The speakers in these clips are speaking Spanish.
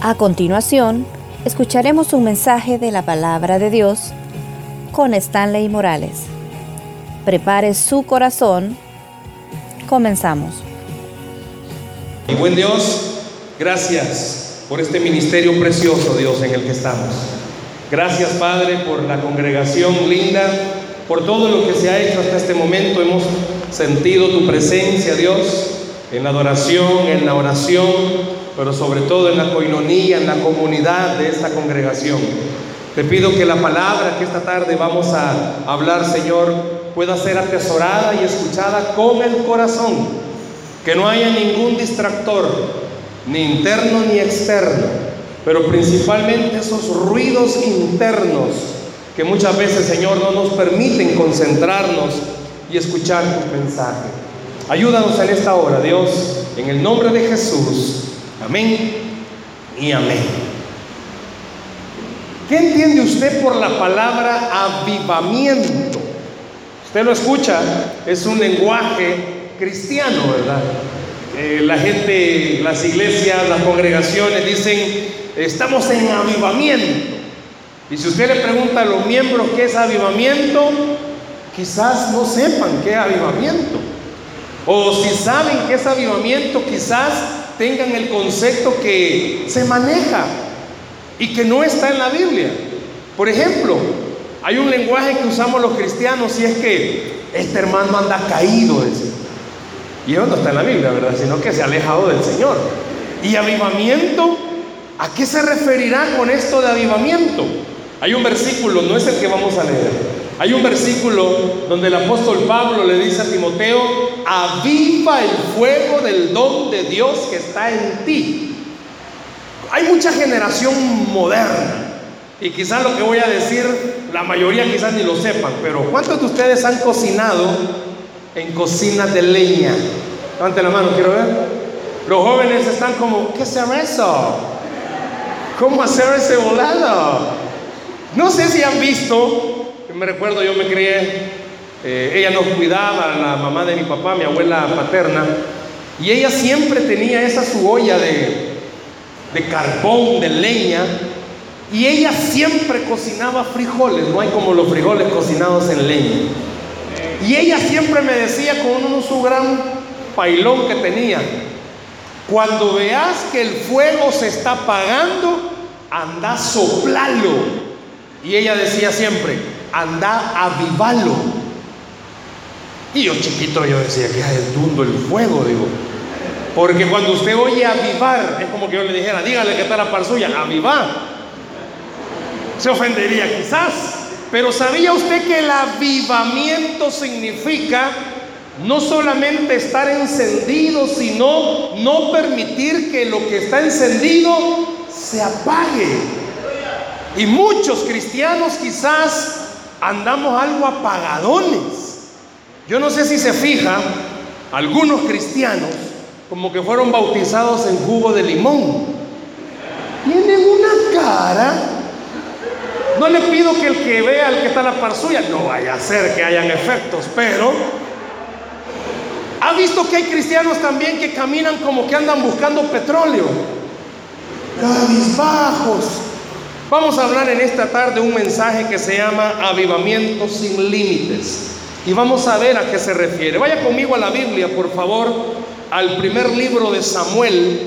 A continuación, escucharemos un mensaje de la palabra de Dios con Stanley Morales. Prepare su corazón. Comenzamos. Buen Dios, gracias por este ministerio precioso, Dios, en el que estamos. Gracias, Padre, por la congregación linda, por todo lo que se ha hecho hasta este momento. Hemos sentido tu presencia, Dios, en la adoración, en la oración, pero sobre todo en la coinonía, en la comunidad de esta congregación. Te pido que la palabra que esta tarde vamos a hablar, Señor, pueda ser atesorada y escuchada con el corazón. Que no haya ningún distractor, ni interno ni externo, pero principalmente esos ruidos internos que muchas veces, Señor, no nos permiten concentrarnos y escuchar tu mensaje. Ayúdanos en esta hora, Dios, en el nombre de Jesús. Amén y amén. ¿Qué entiende usted por la palabra avivamiento? Usted lo escucha, es un lenguaje cristiano, ¿verdad? Eh, la gente, las iglesias, las congregaciones dicen, estamos en avivamiento. Y si usted le pregunta a los miembros qué es avivamiento, quizás no sepan qué es avivamiento. O si saben qué es avivamiento, quizás tengan el concepto que se maneja y que no está en la Biblia. Por ejemplo, hay un lenguaje que usamos los cristianos y es que este hermano anda caído, Y eso no está en la Biblia, ¿verdad? Sino que se ha alejado del Señor. ¿Y avivamiento? ¿A qué se referirá con esto de avivamiento? Hay un versículo, no es el que vamos a leer. Hay un versículo donde el apóstol Pablo le dice a Timoteo, aviva el fuego del don de Dios que está en ti. Hay mucha generación moderna y quizás lo que voy a decir, la mayoría quizás ni lo sepan, pero ¿cuántos de ustedes han cocinado en cocinas de leña? Levante la mano, quiero ver. Los jóvenes están como, ¿qué es eso? ¿Cómo hacer ese volado? No sé si han visto, me recuerdo yo me crié, eh, ella nos cuidaba, la mamá de mi papá, mi abuela paterna, y ella siempre tenía esa su olla de, de carbón, de leña, y ella siempre cocinaba frijoles, no hay como los frijoles cocinados en leña. Y ella siempre me decía con uno su gran pailón que tenía, cuando veas que el fuego se está apagando, anda soplalo y ella decía siempre, anda, avivalo. Y yo chiquito yo decía, que es dundo el fuego, digo. Porque cuando usted oye avivar, es como que yo le dijera, dígale que está la par suya, avivar. Se ofendería quizás. Pero ¿sabía usted que el avivamiento significa no solamente estar encendido, sino no permitir que lo que está encendido se apague? Y muchos cristianos quizás andamos algo apagadones. Yo no sé si se fija, algunos cristianos como que fueron bautizados en jugo de limón. Tienen una cara. No le pido que el que vea el que está a la par suya no vaya a ser que hayan efectos, pero ha visto que hay cristianos también que caminan como que andan buscando petróleo. Cabizbajos, Vamos a hablar en esta tarde un mensaje que se llama Avivamiento sin límites. Y vamos a ver a qué se refiere. Vaya conmigo a la Biblia, por favor, al primer libro de Samuel.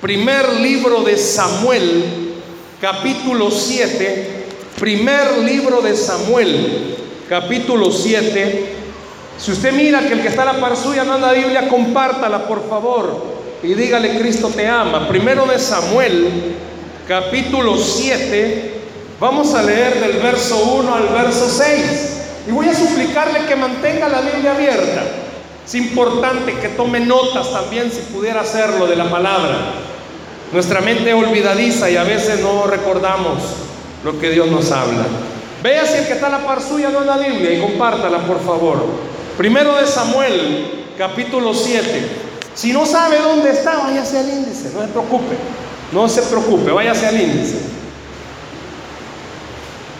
Primer libro de Samuel, capítulo 7. Primer libro de Samuel, capítulo 7. Si usted mira que el que está a la par suya no anda Biblia, compártala, por favor. Y dígale, Cristo te ama. Primero de Samuel, capítulo 7, vamos a leer del verso 1 al verso 6. Y voy a suplicarle que mantenga la Biblia abierta. Es importante que tome notas también si pudiera hacerlo de la palabra. Nuestra mente olvidadiza y a veces no recordamos lo que Dios nos habla. Vea si el que está la par suya no la Biblia y compártala por favor. Primero de Samuel, capítulo 7. Si no sabe dónde está, váyase al índice, no se preocupe. No se preocupe, váyase al índice.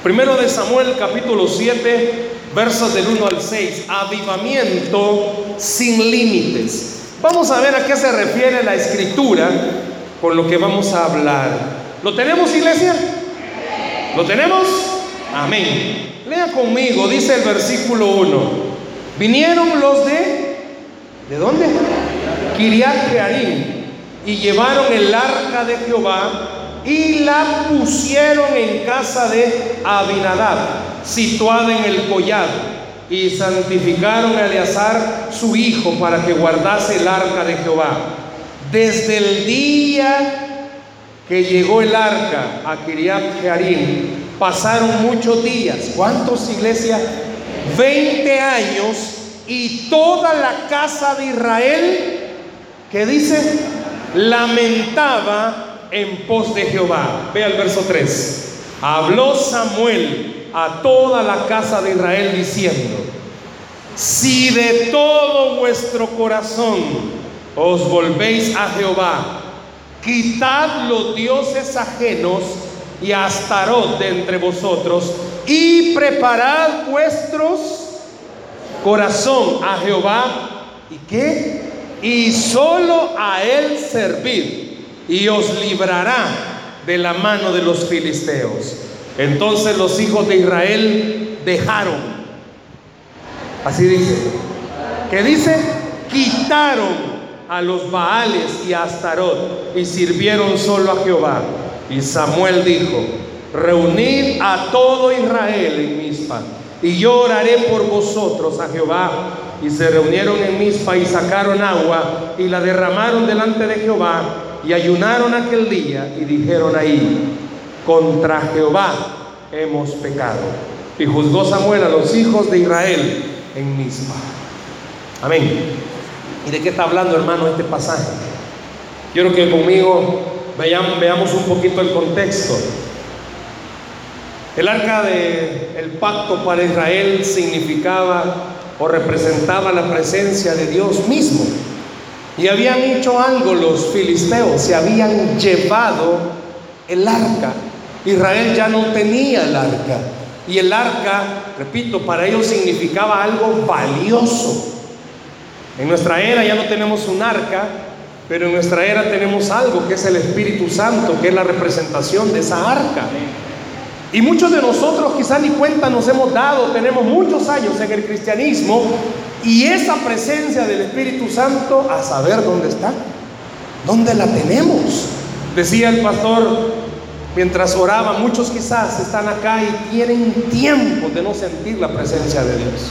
Primero de Samuel capítulo 7, versos del 1 al 6. Avivamiento sin límites. Vamos a ver a qué se refiere la escritura con lo que vamos a hablar. ¿Lo tenemos, iglesia? ¿Lo tenemos? Amén. Lea conmigo, dice el versículo 1. Vinieron los de... ¿De dónde? Kiriat Jearim. Y llevaron el arca de Jehová y la pusieron en casa de Abinadab, situada en el collado. Y santificaron a Eleazar, su hijo, para que guardase el arca de Jehová. Desde el día que llegó el arca a Kiriat Jearim, pasaron muchos días. ¿Cuántos iglesias? 20 años y toda la casa de Israel, que dice, lamentaba en pos de Jehová. Vea el verso 3. Habló Samuel a toda la casa de Israel diciendo, si de todo vuestro corazón os volvéis a Jehová, quitad los dioses ajenos y astarot de entre vosotros y preparad vuestros corazón a Jehová y qué? Y solo a él servir y os librará de la mano de los filisteos. Entonces los hijos de Israel dejaron, así dice, que dice, quitaron a los Baales y a Astarot y sirvieron solo a Jehová. Y Samuel dijo, reunid a todo Israel en Mizpa y yo oraré por vosotros a Jehová. Y se reunieron en Mizpa y sacaron agua y la derramaron delante de Jehová y ayunaron aquel día y dijeron ahí, contra Jehová hemos pecado. Y juzgó Samuel a los hijos de Israel en Misma. Amén. ¿Y de qué está hablando, hermano, este pasaje? Quiero que conmigo veamos, un poquito el contexto. El arca del el pacto para Israel significaba o representaba la presencia de Dios mismo. Y habían hecho algo los filisteos, se habían llevado el arca. Israel ya no tenía el arca. Y el arca, repito, para ellos significaba algo valioso. En nuestra era ya no tenemos un arca, pero en nuestra era tenemos algo que es el Espíritu Santo, que es la representación de esa arca. Y muchos de nosotros quizás ni cuenta nos hemos dado, tenemos muchos años en el cristianismo y esa presencia del Espíritu Santo a saber dónde está, dónde la tenemos. Decía el pastor mientras oraba, muchos quizás están acá y tienen tiempo de no sentir la presencia de Dios.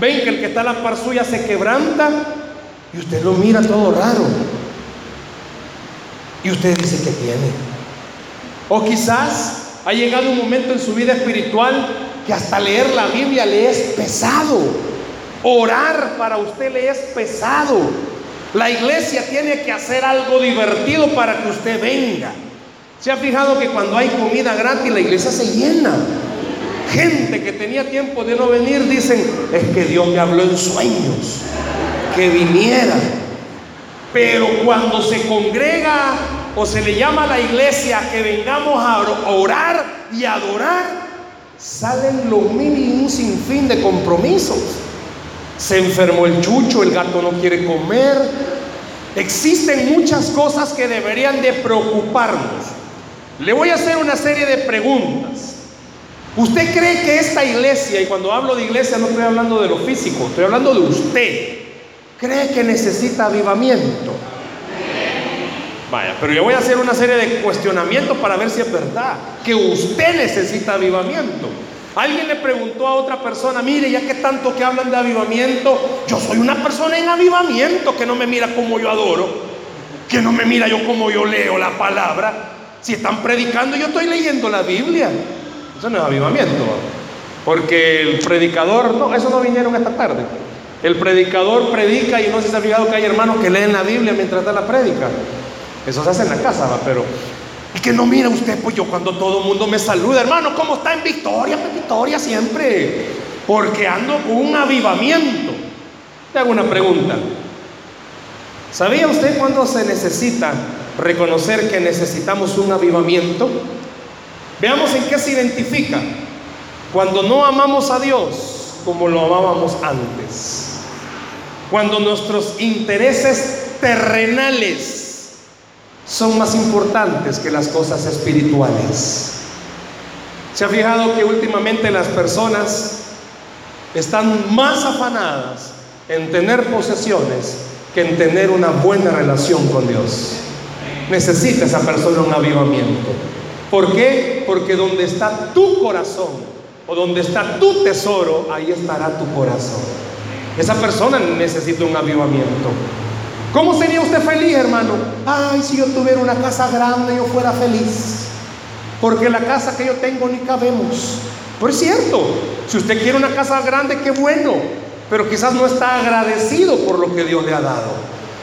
Ven que el que está a la par suya se quebranta y usted lo mira todo raro. Y usted dice que tiene. O quizás ha llegado un momento en su vida espiritual que hasta leer la Biblia le es pesado. Orar para usted le es pesado. La iglesia tiene que hacer algo divertido para que usted venga. ¿Se ha fijado que cuando hay comida gratis la iglesia se llena? Gente que tenía tiempo de no venir dicen, es que Dios me habló en sueños, que viniera. Pero cuando se congrega o se le llama a la iglesia que vengamos a orar y adorar, salen los mil y un sinfín de compromisos. Se enfermó el chucho, el gato no quiere comer. Existen muchas cosas que deberían de preocuparnos. Le voy a hacer una serie de preguntas. ¿Usted cree que esta iglesia, y cuando hablo de iglesia no estoy hablando de lo físico, estoy hablando de usted, cree que necesita avivamiento? Vaya, pero yo voy a hacer una serie de cuestionamientos para ver si es verdad que usted necesita avivamiento. Alguien le preguntó a otra persona, mire, ya que tanto que hablan de avivamiento, yo soy una persona en avivamiento que no me mira como yo adoro, que no me mira yo como yo leo la palabra. Si están predicando, yo estoy leyendo la Biblia. Eso no es avivamiento, porque el predicador, no, eso no vinieron esta tarde. El predicador predica y no se ha fijado que hay hermanos que leen la Biblia mientras da la prédica. Eso se hace en la casa, ¿va? pero y que no mira usted, pues yo cuando todo el mundo me saluda, hermano, ¿cómo está en victoria? En victoria siempre, porque ando con un avivamiento. Te hago una pregunta. ¿Sabía usted cuándo se necesita reconocer que necesitamos un avivamiento? Veamos en qué se identifica. Cuando no amamos a Dios como lo amábamos antes. Cuando nuestros intereses terrenales son más importantes que las cosas espirituales. ¿Se ha fijado que últimamente las personas están más afanadas en tener posesiones que en tener una buena relación con Dios? Necesita esa persona un avivamiento. ¿Por qué? Porque donde está tu corazón o donde está tu tesoro, ahí estará tu corazón. Esa persona necesita un avivamiento. ¿Cómo sería usted feliz, hermano? Ay, si yo tuviera una casa grande, yo fuera feliz. Porque la casa que yo tengo ni cabemos. Pues es cierto, si usted quiere una casa grande, qué bueno. Pero quizás no está agradecido por lo que Dios le ha dado.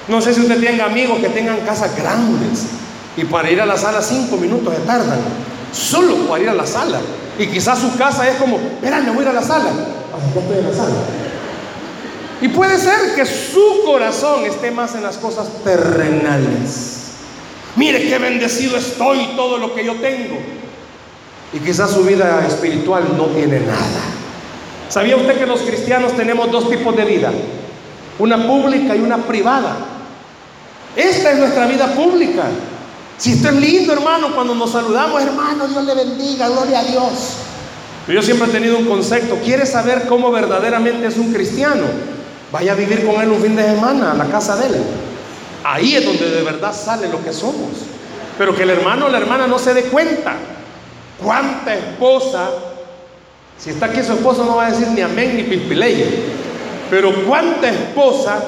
No sé si usted tenga amigos que tengan casas grandes y para ir a la sala cinco minutos se tardan. Solo para ir a la sala. Y quizás su casa es como, espera, me voy a ir a la sala. Ah, estoy en la sala. Y puede ser que su corazón esté más en las cosas terrenales. Mire qué bendecido estoy todo lo que yo tengo. Y quizás su vida espiritual no tiene nada. ¿Sabía usted que los cristianos tenemos dos tipos de vida? Una pública y una privada. Esta es nuestra vida pública. Si esto es lindo, hermano, cuando nos saludamos, hermano, Dios le bendiga, gloria a Dios. Yo siempre he tenido un concepto, ¿quieres saber cómo verdaderamente es un cristiano? Vaya a vivir con él un fin de semana a la casa de él. Ahí es donde de verdad sale lo que somos. Pero que el hermano o la hermana no se dé cuenta. ¿Cuánta esposa? Si está aquí su esposo no va a decir ni amén ni pispileye. Pero ¿cuánta esposa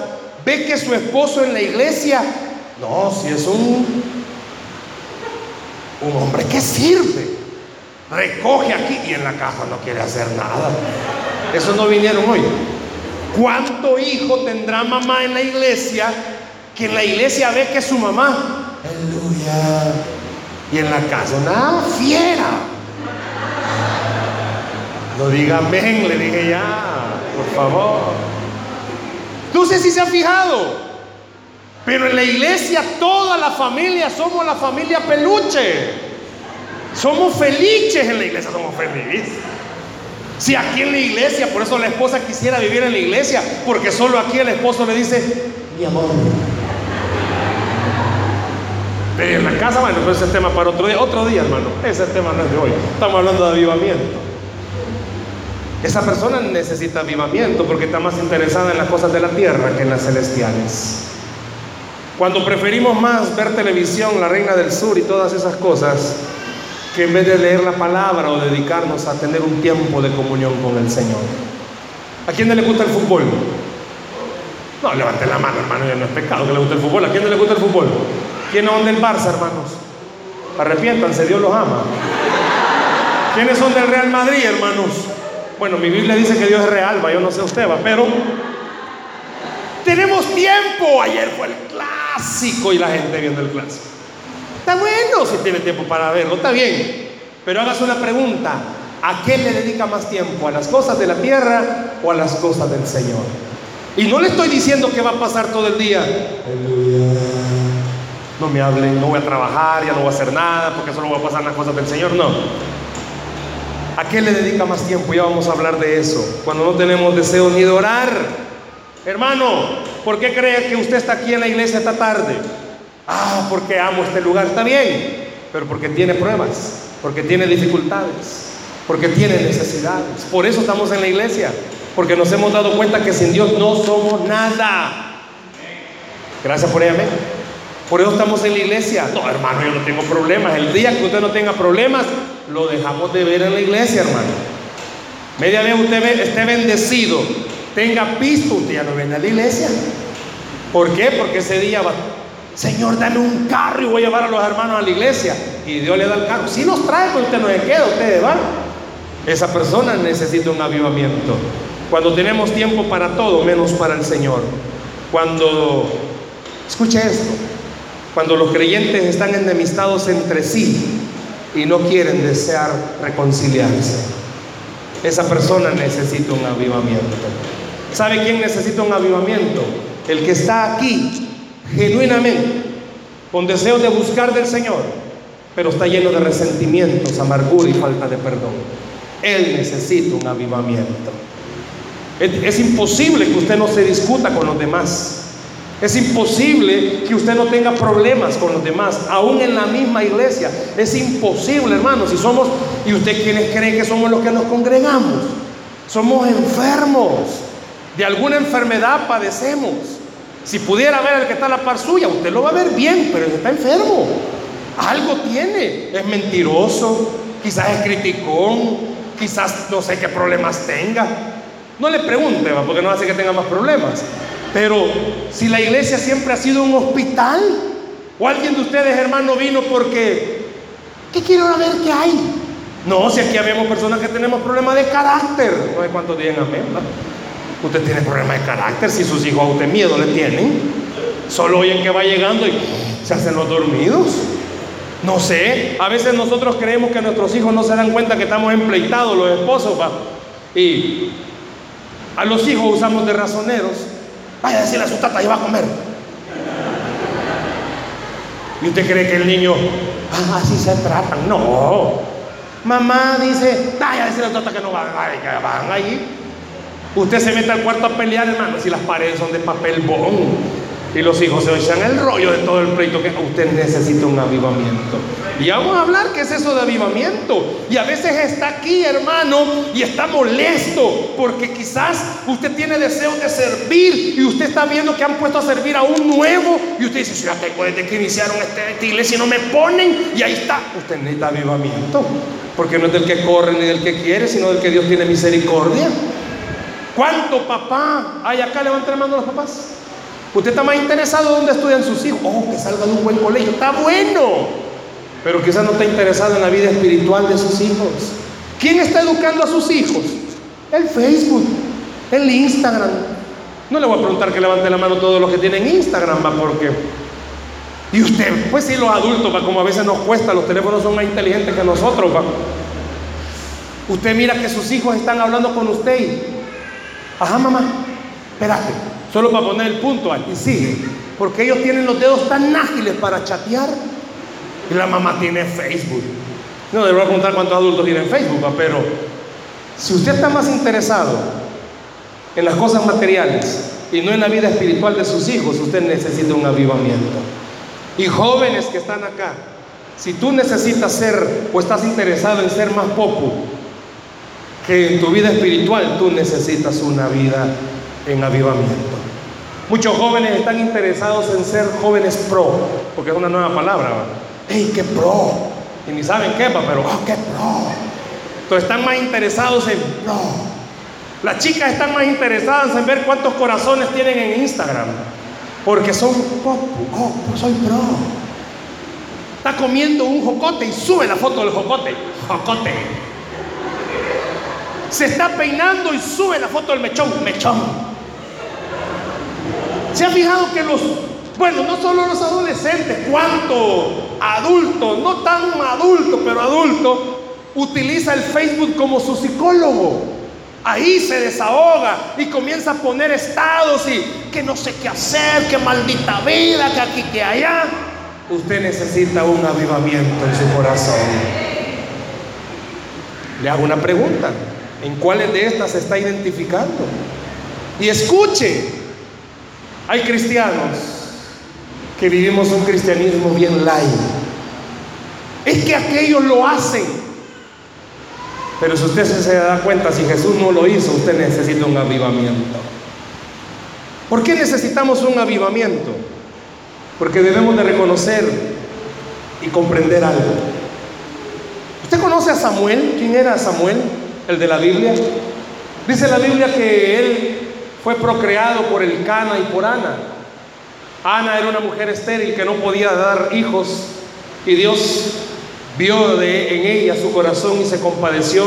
ve que su esposo en la iglesia, no, si es un un hombre que sirve. Recoge aquí y en la casa no quiere hacer nada. Eso no vinieron hoy. ¿Cuánto hijo tendrá mamá en la iglesia que en la iglesia ve que es su mamá? Aleluya. Y en la casa, una fiera. No diga amén, le dije ya, por favor. No sé si se ha fijado. Pero en la iglesia toda la familia somos la familia peluche. Somos felices en la iglesia, somos felices. Si aquí en la iglesia, por eso la esposa quisiera vivir en la iglesia, porque solo aquí el esposo le dice, mi amor. Pero en la casa, bueno, pues ese es tema para otro día, otro día, hermano. Ese tema no es de hoy. Estamos hablando de avivamiento. Esa persona necesita avivamiento porque está más interesada en las cosas de la tierra que en las celestiales. Cuando preferimos más ver televisión, La Reina del Sur y todas esas cosas, que en vez de leer la palabra o dedicarnos a tener un tiempo de comunión con el Señor. ¿A quién le gusta el fútbol? No, levante la mano, hermano, ya no es pecado que le guste el fútbol. ¿A quién le gusta el fútbol? ¿Quién son del Barça, hermanos? Arrepiéntanse, Dios los ama. ¿Quiénes son del Real Madrid, hermanos? Bueno, mi Biblia dice que Dios es real, va, yo no sé usted, va, pero tenemos tiempo. Ayer fue el clásico y la gente viendo el clásico. Está bueno si tiene tiempo para verlo, está bien. Pero hágase una pregunta. ¿A qué le dedica más tiempo? ¿A las cosas de la tierra o a las cosas del Señor? Y no le estoy diciendo que va a pasar todo el día. No me hablen, no voy a trabajar, ya no voy a hacer nada, porque solo voy a pasar las cosas del Señor. No. ¿A qué le dedica más tiempo? Ya vamos a hablar de eso. Cuando no tenemos deseo ni de orar, Hermano, ¿por qué cree que usted está aquí en la iglesia esta tarde? Ah, porque amo este lugar. Está bien, pero porque tiene pruebas, porque tiene dificultades, porque tiene necesidades. Por eso estamos en la iglesia, porque nos hemos dado cuenta que sin Dios no somos nada. Gracias por ella, Por eso estamos en la iglesia. No, hermano, yo no tengo problemas. El día que usted no tenga problemas, lo dejamos de ver en la iglesia, hermano. Media vez usted esté bendecido tenga pisto, usted ya no viene a la iglesia. ¿Por qué? Porque ese día va, Señor, dame un carro y voy a llevar a los hermanos a la iglesia. Y Dios le da el carro. Si nos trae, pues usted no se queda, usted va. Esa persona necesita un avivamiento. Cuando tenemos tiempo para todo, menos para el Señor. Cuando, escuche esto, cuando los creyentes están enemistados entre sí y no quieren desear reconciliarse, esa persona necesita un avivamiento. ¿Sabe quién necesita un avivamiento? El que está aquí genuinamente, con deseo de buscar del Señor, pero está lleno de resentimientos, amargura y falta de perdón. Él necesita un avivamiento. Es, imposible que usted no se discuta con los demás. Es imposible que usted no tenga problemas con los demás, aún en la misma iglesia. Es imposible, hermano, si somos, y usted quienes creen que somos los que nos congregamos, somos enfermos, de alguna enfermedad padecemos. Si pudiera ver al que está a la par suya, usted lo va a ver bien, pero está enfermo. Algo tiene, es mentiroso, quizás es criticón, quizás no sé qué problemas tenga. No le pregunte, porque no hace que tenga más problemas. Pero si la iglesia siempre ha sido un hospital, o alguien de ustedes, hermano, vino porque, ¿qué quiero ver qué hay? No, si aquí habemos personas que tenemos problemas de carácter, no sé cuántos días amén, Usted tiene problemas de carácter, si sus hijos a usted miedo le tienen, solo oyen que va llegando y se hacen los dormidos. No sé, a veces nosotros creemos que nuestros hijos no se dan cuenta que estamos empleitados los esposos, y a los hijos usamos de razoneros Vaya a decirle a su tata, y va a comer. ¿Y usted cree que el niño, ah, así se tratan? No. Mamá dice, vaya a decirle a su tata que no van, van ahí. Usted se mete al cuarto a pelear, hermano, si las paredes son de papel bon. Y los hijos se echan el rollo de todo el pleito que usted necesita un avivamiento. Y vamos a hablar qué es eso de avivamiento. Y a veces está aquí, hermano, y está molesto porque quizás usted tiene deseo de servir y usted está viendo que han puesto a servir a un nuevo y usted dice, si ya tengo que iniciaron este, iglesia y no me ponen y ahí está. Usted necesita avivamiento porque no es del que corre ni del que quiere, sino del que Dios tiene misericordia. ¿Cuánto papá hay acá? Levanta la mano los papás. Usted está más interesado dónde estudian sus hijos. Oh, que salga de un buen colegio. Está bueno. Pero quizás no está interesado en la vida espiritual de sus hijos. ¿Quién está educando a sus hijos? El Facebook, el Instagram. No le voy a preguntar que levante la mano todos los que tienen Instagram, va, porque. Y usted, pues sí, los adultos, va, como a veces nos cuesta, los teléfonos son más inteligentes que nosotros, va. Usted mira que sus hijos están hablando con usted. Ajá, mamá, espérate. Solo para poner el punto ahí. Y sigue. Porque ellos tienen los dedos tan ágiles para chatear. Y la mamá tiene Facebook. No, le voy a preguntar cuántos adultos tienen Facebook, pero si usted está más interesado en las cosas materiales y no en la vida espiritual de sus hijos, usted necesita un avivamiento. Y jóvenes que están acá, si tú necesitas ser o estás interesado en ser más popu que en tu vida espiritual, tú necesitas una vida en avivamiento. Muchos jóvenes están interesados en ser jóvenes pro, porque es una nueva palabra. ¡Ey, qué pro! Y ni saben qué, pero ¡oh, qué pro! Entonces están más interesados en pro. Las chicas están más interesadas en ver cuántos corazones tienen en Instagram, porque son oh, pues soy pro. Está comiendo un jocote y sube la foto del jocote. Jocote. Se está peinando y sube la foto del mechón. Mechón. ¿Se ha fijado que los, bueno, no solo los adolescentes, cuánto adulto, no tan adulto, pero adulto, utiliza el Facebook como su psicólogo? Ahí se desahoga y comienza a poner estados y que no sé qué hacer, que maldita vida, que aquí, que allá. Usted necesita un avivamiento en su corazón. Le hago una pregunta. ¿En cuáles de estas se está identificando? Y escuche, hay cristianos que vivimos un cristianismo bien light. Es que aquellos lo hacen. Pero si usted se da cuenta, si Jesús no lo hizo, usted necesita un avivamiento. ¿Por qué necesitamos un avivamiento? Porque debemos de reconocer y comprender algo. ¿Usted conoce a Samuel? ¿Quién era Samuel? El de la Biblia. Dice la Biblia que él fue procreado por el Cana y por Ana. Ana era una mujer estéril que no podía dar hijos y Dios vio de, en ella su corazón y se compadeció.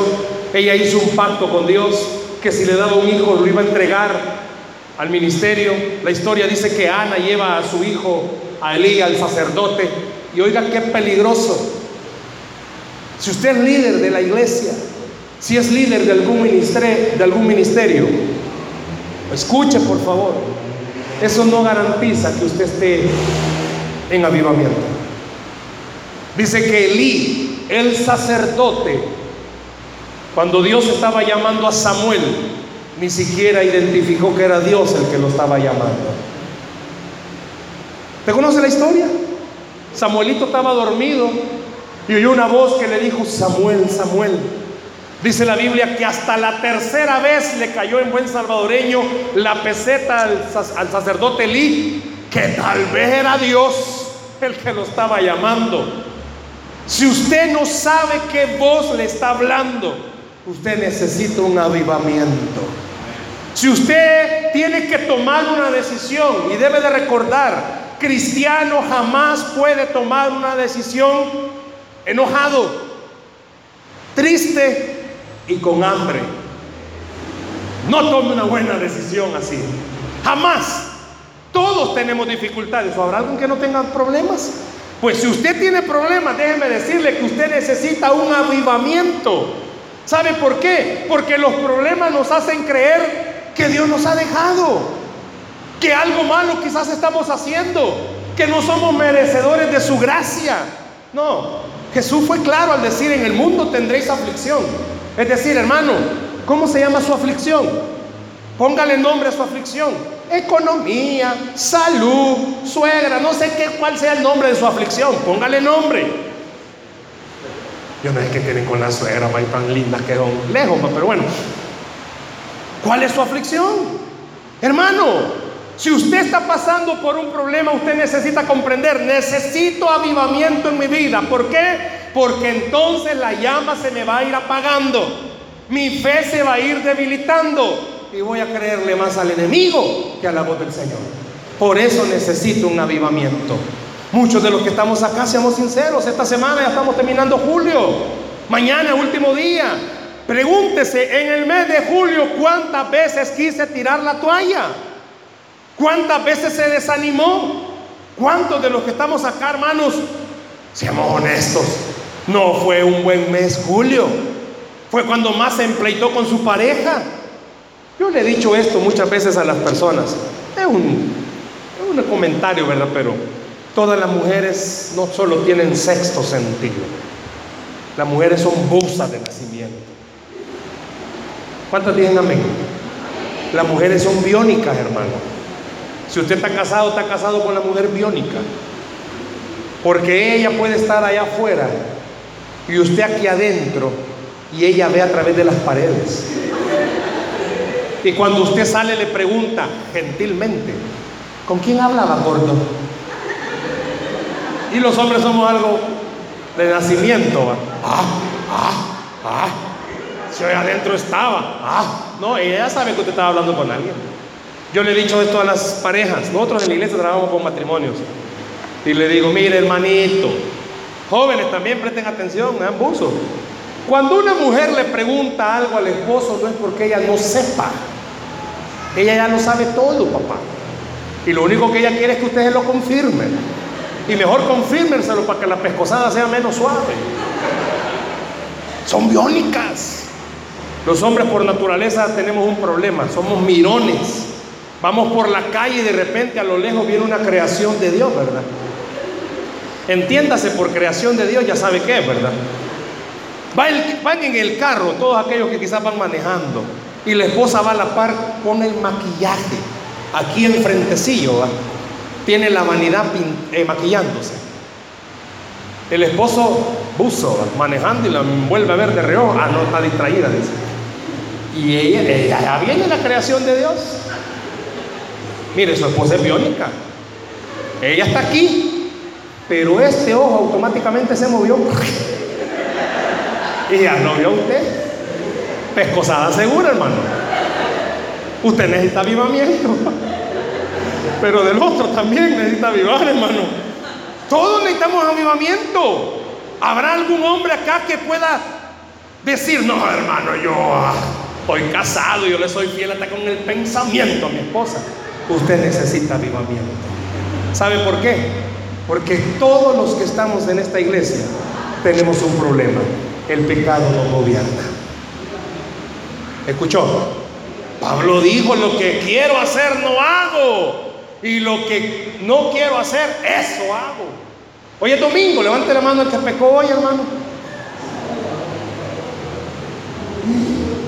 Ella hizo un pacto con Dios que si le daba un hijo lo iba a entregar al ministerio. La historia dice que Ana lleva a su hijo, a Elí, al sacerdote. Y oiga qué peligroso. Si usted es líder de la iglesia, si es líder de algún ministerio, de algún ministerio Escuche, por favor. Eso no garantiza que usted esté en avivamiento. Dice que Elí, el sacerdote, cuando Dios estaba llamando a Samuel, ni siquiera identificó que era Dios el que lo estaba llamando. ¿Te conoce la historia? Samuelito estaba dormido y oyó una voz que le dijo, Samuel, Samuel. Dice la Biblia que hasta la tercera vez le cayó en buen salvadoreño la peseta al, sacerdote Elí, que tal vez era Dios el que lo estaba llamando. Si usted no sabe qué voz le está hablando, usted necesita un avivamiento. Si usted tiene que tomar una decisión y debe de recordar, cristiano jamás puede tomar una decisión enojado, triste y con hambre. No tome una buena decisión así. Jamás. Todos tenemos dificultades. ¿O habrá alguien que no tenga problemas? Pues si usted tiene problemas, déjeme decirle que usted necesita un avivamiento. ¿Sabe por qué? Porque los problemas nos hacen creer que Dios nos ha dejado, que algo malo quizás estamos haciendo, que no somos merecedores de su gracia. No, Jesús fue claro al decir, en el mundo tendréis aflicción. Es decir, hermano, ¿cómo se llama su aflicción? Póngale nombre a su aflicción economía, salud, suegra, no sé qué, cuál sea el nombre de su aflicción, póngale nombre. Yo no sé qué tienen con la suegra, va tan lindas que son lejos, pero bueno. ¿Cuál es su aflicción? Hermano, si usted está pasando por un problema, usted necesita comprender, necesito avivamiento en mi vida. ¿Por qué? Porque entonces la llama se me va a ir apagando. Mi fe se va a ir debilitando y voy a creerle más al enemigo que a la voz del Señor. Por eso necesito un avivamiento. Muchos de los que estamos acá, seamos sinceros, esta semana ya estamos terminando julio, mañana último día. Pregúntese en el mes de julio cuántas veces quise tirar la toalla, cuántas veces se desanimó, cuántos de los que estamos acá, hermanos, seamos honestos, no fue un buen mes julio, fue cuando más se empleitó con su pareja, yo le he dicho esto muchas veces a las personas. Es un, comentario, ¿verdad? Pero todas las mujeres no solo tienen sexto sentido. Las mujeres son busas de nacimiento. ¿Cuántas tienen amén? Las mujeres son biónicas, hermano. Si usted está casado, está casado con la mujer biónica. Porque ella puede estar allá afuera y usted aquí adentro y ella ve a través de las paredes. Y cuando usted sale le pregunta gentilmente, ¿con quién hablaba gordo? Y los hombres somos algo de nacimiento. Ah, ah, ah. Si hoy adentro estaba. Ah, no, ella sabe que usted estaba hablando con alguien. Yo le he dicho esto a las parejas. Nosotros en la iglesia trabajamos con matrimonios. Y le digo, mire hermanito, jóvenes también presten atención, me buzo. Cuando una mujer le pregunta algo al esposo, no es porque ella no sepa. Ella ya lo sabe todo, papá. Y lo único que ella quiere es que ustedes lo confirmen. Y mejor confírmenselo para que la pescosada sea menos suave. Son biónicas. Los hombres por naturaleza tenemos un problema, somos mirones. Vamos por la calle y de repente a lo lejos viene una creación de Dios, ¿verdad? Entiéndase por creación de Dios, ya sabe qué es, ¿verdad? Van en el carro todos aquellos que quizás van manejando y la esposa va a la par con el maquillaje. Aquí en frentecillo tiene la vanidad eh, maquillándose. El esposo buzo manejando y la vuelve a ver de reojo. Ah, no, está distraída, dice. Y ella, ella ya viene la creación de Dios. Mire, su esposa es biónica. Ella está aquí, pero este ojo automáticamente se movió. y ya no vio usted. Pescosada segura, hermano. Usted necesita avivamiento. Pero del otro también necesita avivar, hermano. Todos necesitamos avivamiento. ¿Habrá algún hombre acá que pueda decir, no, hermano, yo ah, estoy casado, yo le soy fiel hasta con el pensamiento a mi esposa? Usted necesita avivamiento. ¿Sabe por qué? Porque todos los que estamos en esta iglesia tenemos un problema. El pecado nos gobierna. ¿Escuchó? Pablo dijo, lo que quiero hacer no hago. Y lo que no quiero hacer, eso hago. Hoy es domingo, levante la mano el que pecó hoy, hermano.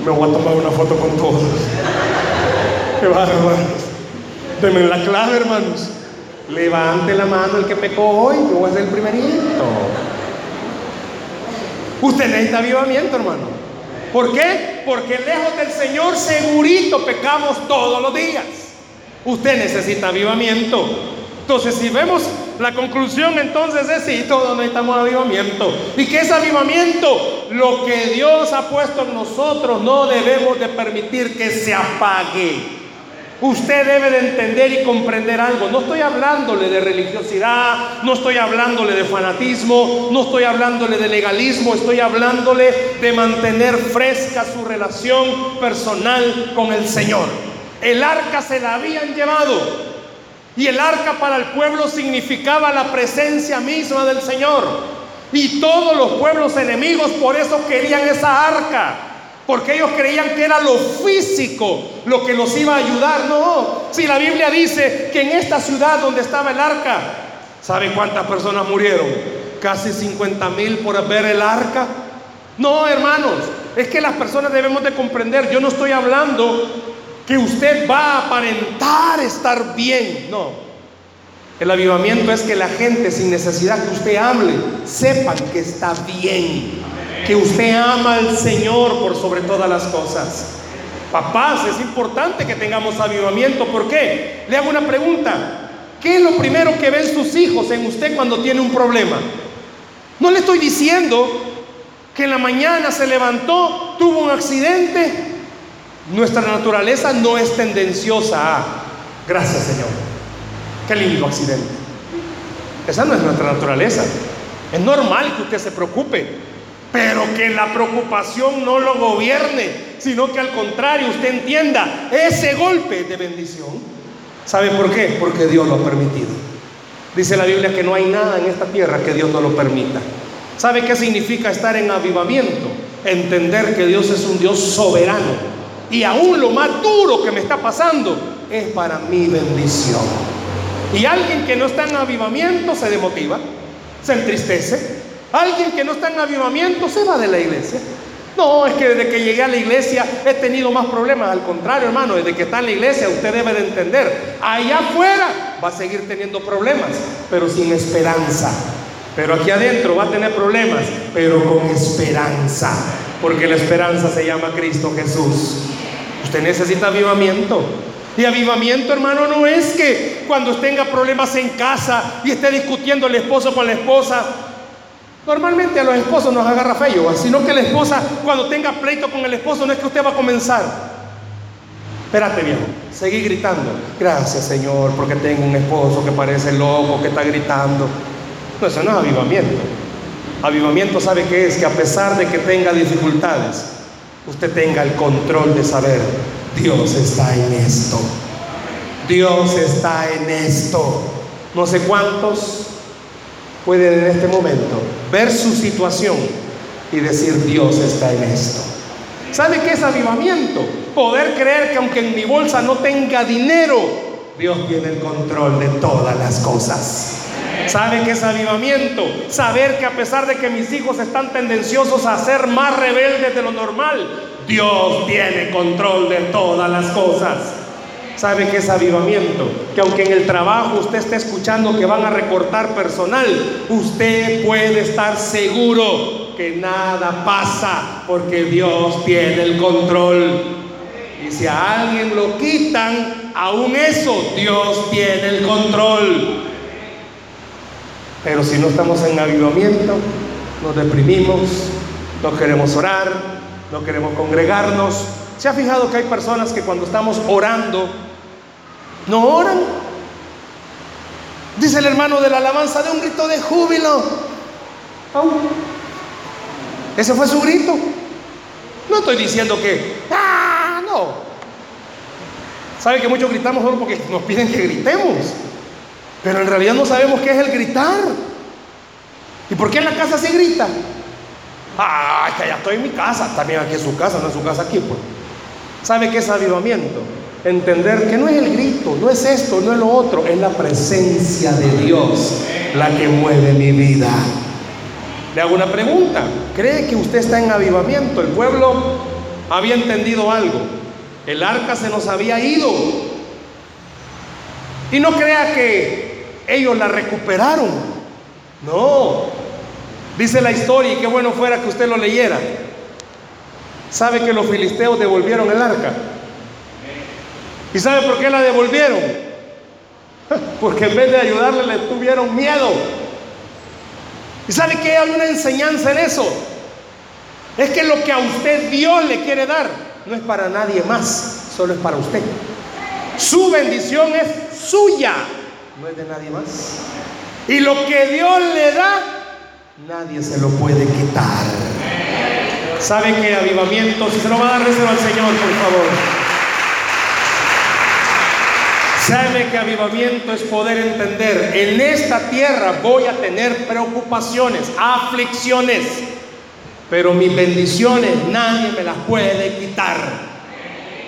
Me voy a tomar una foto con todos. Qué hermanos. Denme la clave, hermanos. Levante la mano el que pecó hoy, yo voy a ser el primerito. Usted necesita avivamiento, hermano. ¿Por qué? Porque lejos del Señor segurito pecamos todos los días. Usted necesita avivamiento. Entonces, si vemos la conclusión, entonces es sí, todos necesitamos avivamiento. ¿Y qué es avivamiento? Lo que Dios ha puesto en nosotros no debemos de permitir que se apague. Usted debe de entender y comprender algo. No estoy hablándole de religiosidad, no estoy hablándole de fanatismo, no estoy hablándole de legalismo, estoy hablándole de mantener fresca su relación personal con el Señor. El arca se la habían llevado y el arca para el pueblo significaba la presencia misma del Señor. Y todos los pueblos enemigos por eso querían esa arca porque ellos creían que era lo físico lo que los iba a ayudar. No, si la Biblia dice que en esta ciudad donde estaba el arca, ¿sabe cuántas personas murieron? Casi 50 mil por ver el arca. No, hermanos, es que las personas debemos de comprender, yo no estoy hablando que usted va a aparentar estar bien, no. El avivamiento es que la gente sin necesidad que usted hable, sepan que está bien que usted ama al Señor por sobre todas las cosas. Papás, es importante que tengamos avivamiento. ¿Por qué? Le hago una pregunta. ¿Qué es lo primero que ven sus hijos en usted cuando tiene un problema? No le estoy diciendo que en la mañana se levantó, tuvo un accidente. Nuestra naturaleza no es tendenciosa a, gracias Señor, qué lindo accidente. Esa no es nuestra naturaleza. Es normal que usted se preocupe. Pero que la preocupación no lo gobierne, sino que al contrario usted entienda ese golpe de bendición. ¿Sabe por qué? Porque Dios lo ha permitido. Dice la Biblia que no hay nada en esta tierra que Dios no lo permita. ¿Sabe qué significa estar en avivamiento? Entender que Dios es un Dios soberano. Y aún lo más duro que me está pasando es para mi bendición. Y alguien que no está en avivamiento se demotiva, se entristece, Alguien que no está en avivamiento se va de la iglesia. No, es que desde que llegué a la iglesia he tenido más problemas. Al contrario, hermano, desde que está en la iglesia usted debe de entender, allá afuera va a seguir teniendo problemas, pero sin esperanza. Pero aquí adentro va a tener problemas, pero con esperanza. Porque la esperanza se llama Cristo Jesús. Usted necesita avivamiento. Y avivamiento, hermano, no es que cuando tenga problemas en casa y esté discutiendo el esposo con la esposa, Normalmente a los esposos nos agarra feo, sino que la esposa cuando tenga pleito con el esposo no es que usted va a comenzar. Espérate bien, seguí gritando. Gracias Señor porque tengo un esposo que parece loco, que está gritando. No, eso no es avivamiento. Avivamiento sabe que es que a pesar de que tenga dificultades, usted tenga el control de saber, Dios está en esto. Dios está en esto. No sé cuántos pueden en este momento ver su situación y decir, Dios está en esto. ¿Sabe qué es avivamiento? Poder creer que aunque en mi bolsa no tenga dinero, Dios tiene el control de todas las cosas. ¿Sabe qué es avivamiento? Saber que a pesar de que mis hijos están tendenciosos a ser más rebeldes de lo normal, Dios tiene control de todas las cosas. ¿Sabe qué es avivamiento? Que aunque en el trabajo usted esté escuchando que van a recortar personal, usted puede estar seguro que nada pasa porque Dios tiene el control. Y si a alguien lo quitan, aún eso, Dios tiene el control. Pero si no estamos en avivamiento, nos deprimimos, no queremos orar, no queremos congregarnos. ¿Se ha fijado que hay personas que cuando estamos orando, no oran. Dice el hermano de la alabanza de un grito de júbilo. Ese fue su grito. No estoy diciendo que, ah, no. ¿Sabe que muchos gritamos solo porque nos piden que gritemos? Pero en realidad no sabemos qué es el gritar. ¿Y por qué en la casa se grita? Ah, que ya estoy en mi casa. También aquí es su casa, no es su casa aquí, pues. ¿Sabe qué es avivamiento? Entender que no es el grito, no es esto, no es lo otro, es la presencia de Dios la que mueve mi vida. Le hago una pregunta, ¿cree que usted está en avivamiento? El pueblo había entendido algo, el arca se nos había ido. Y no crea que ellos la recuperaron. No. Dice la historia, y qué bueno fuera que usted lo leyera. ¿Sabe que los filisteos devolvieron el arca? ¿Y sabe por qué la devolvieron? Porque en vez de ayudarle le tuvieron miedo. ¿Y sabe que hay una enseñanza en eso? Es que lo que a usted Dios le quiere dar no es para nadie más, solo es para usted. Su bendición es suya, no es de nadie más. Y lo que Dios le da, nadie se lo puede quitar. ¿Sabe que avivamiento? Si se lo va a dar, al Señor, por favor. Sabe que avivamiento es poder entender, en esta tierra voy a tener preocupaciones, aflicciones, pero mis bendiciones nadie me las puede quitar.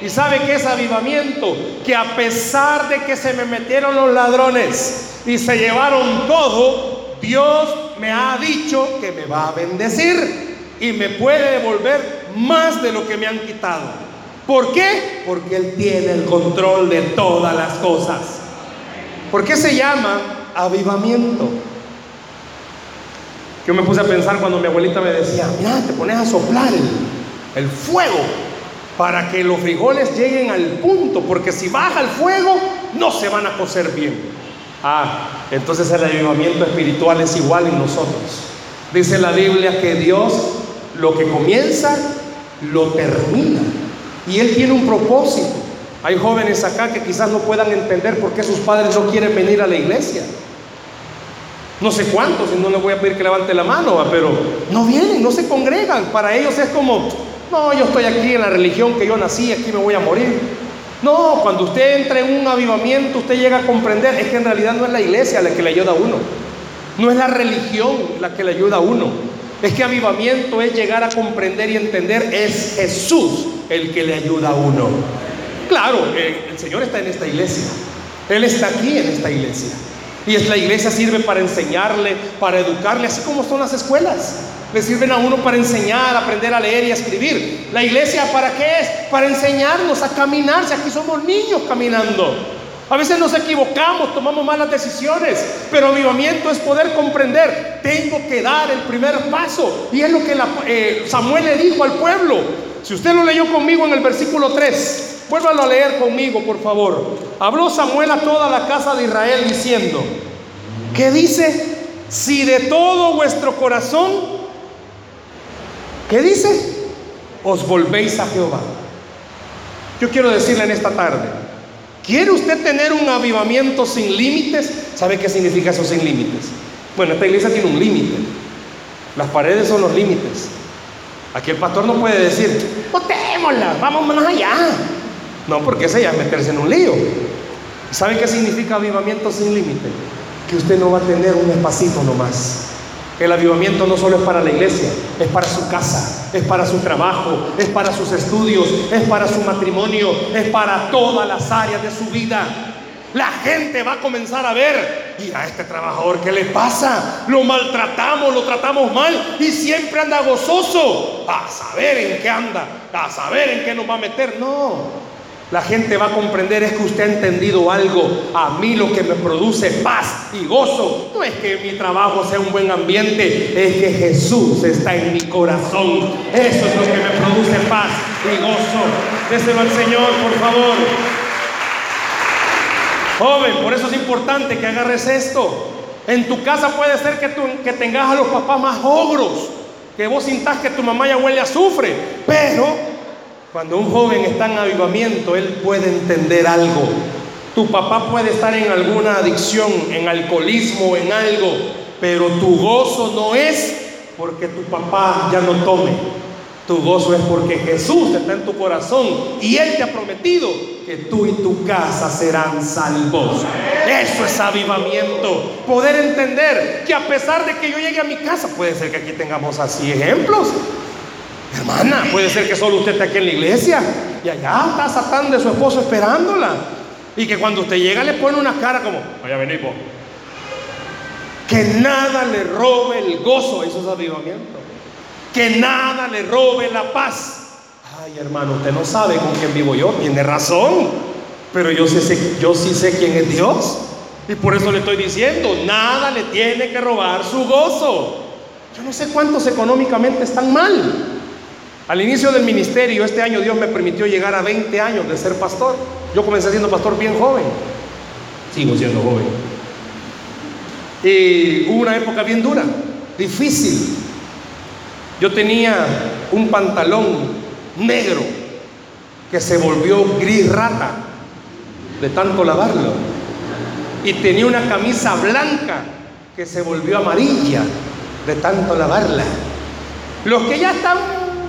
¿Y sabe que es avivamiento? Que a pesar de que se me metieron los ladrones y se llevaron todo, Dios me ha dicho que me va a bendecir y me puede devolver más de lo que me han quitado. ¿Por qué? Porque Él tiene el control de todas las cosas. ¿Por qué se llama avivamiento? Yo me puse a pensar cuando mi abuelita me decía, mira, te pones a soplar el, el fuego para que los frijoles lleguen al punto, porque si baja el fuego no se van a cocer bien. Ah, entonces el avivamiento espiritual es igual en nosotros. Dice la Biblia que Dios lo que comienza, lo termina. Y Él tiene un propósito. Hay jóvenes acá que quizás no puedan entender por qué sus padres no quieren venir a la iglesia. No sé cuántos, y no les voy a pedir que levante la mano, pero no vienen, no se congregan. Para ellos es como, no, yo estoy aquí en la religión que yo nací, aquí me voy a morir. No, cuando usted entra en un avivamiento, usted llega a comprender, es que en realidad no es la iglesia la que le ayuda a uno, no es la religión la que le ayuda a uno, es que avivamiento es llegar a comprender y entender, es Jesús el que le ayuda a uno. Claro, eh, el Señor está en esta iglesia, Él está aquí en esta iglesia. Y es la iglesia sirve para enseñarle, para educarle, así como son las escuelas. Le sirven a uno para enseñar, aprender a leer y a escribir. La iglesia para qué es? Para enseñarnos a caminar, si aquí somos niños caminando. A veces nos equivocamos, tomamos malas decisiones, pero avivamiento es poder comprender, tengo que dar el primer paso. Y es lo que eh, Samuel le dijo al pueblo. Si usted lo leyó conmigo en el versículo 3, vuélvalo a leer conmigo, por favor. Habló Samuel a toda la casa de Israel diciendo, ¿qué dice? Si de todo vuestro corazón, ¿qué dice? Os volvéis a Jehová. Yo quiero decirle en esta tarde, ¿Quiere usted tener un avivamiento sin límites? ¿Sabe qué significa eso sin límites? Bueno, esta iglesia tiene un límite. Las paredes son los límites. Aquí el pastor no puede decir, botémosla, vamos más allá. No, porque ese ya es meterse en un lío. ¿Sabe qué significa avivamiento sin límite? Que usted no va a tener un espacito nomás. El avivamiento no solo es para la iglesia, es para su casa, es para su trabajo, es para sus estudios, es para su matrimonio, es para todas las áreas de su vida. La gente va a comenzar a ver, y a este trabajador, ¿qué le pasa? Lo maltratamos, lo tratamos mal y siempre anda gozoso. A saber en qué anda, a saber en qué nos va a meter. No, la gente va a comprender es que usted ha entendido algo. A mí lo que me produce paz y gozo no es que mi trabajo sea un buen ambiente, es que Jesús está en mi corazón. Eso es lo que me produce paz y gozo. Déselo al Señor, por favor. Joven, por eso es importante que agarres esto. En tu casa puede ser que, tengas a los papás más ogros, que vos sintas que tu mamá ya huele a azufre, pero cuando un joven está en avivamiento, él puede entender algo. Tu papá puede estar en alguna adicción, en alcoholismo, en algo, pero tu gozo no es porque tu papá ya no tome. Tu gozo es porque Jesús está en tu corazón y Él te ha prometido que tú y tu casa serán salvos. Eso es avivamiento. Poder entender que a pesar de que yo llegue a mi casa, puede ser que aquí tengamos así ejemplos. Hermana, puede ser que solo usted esté aquí en la iglesia y allá está Satán de su esposo esperándola. Y que cuando usted llega le pone una cara como, vaya venir, Que nada le robe el gozo, eso es avivamiento. Que nada le robe la paz. Ay, hermano, usted no sabe con quién vivo yo, tiene razón. Pero yo, sé, yo sí sé quién es Dios. Y por eso le estoy diciendo, nada le tiene que robar su gozo. Yo no sé cuántos económicamente están mal. Al inicio del ministerio, este año Dios me permitió llegar a 20 años de ser pastor. Yo comencé siendo pastor bien joven. Sigo siendo joven. Y hubo una época bien dura, difícil. Yo tenía un pantalón negro que se volvió gris rata de tanto lavarlo. Y tenía una camisa blanca que se volvió amarilla de tanto lavarla. Los que ya están,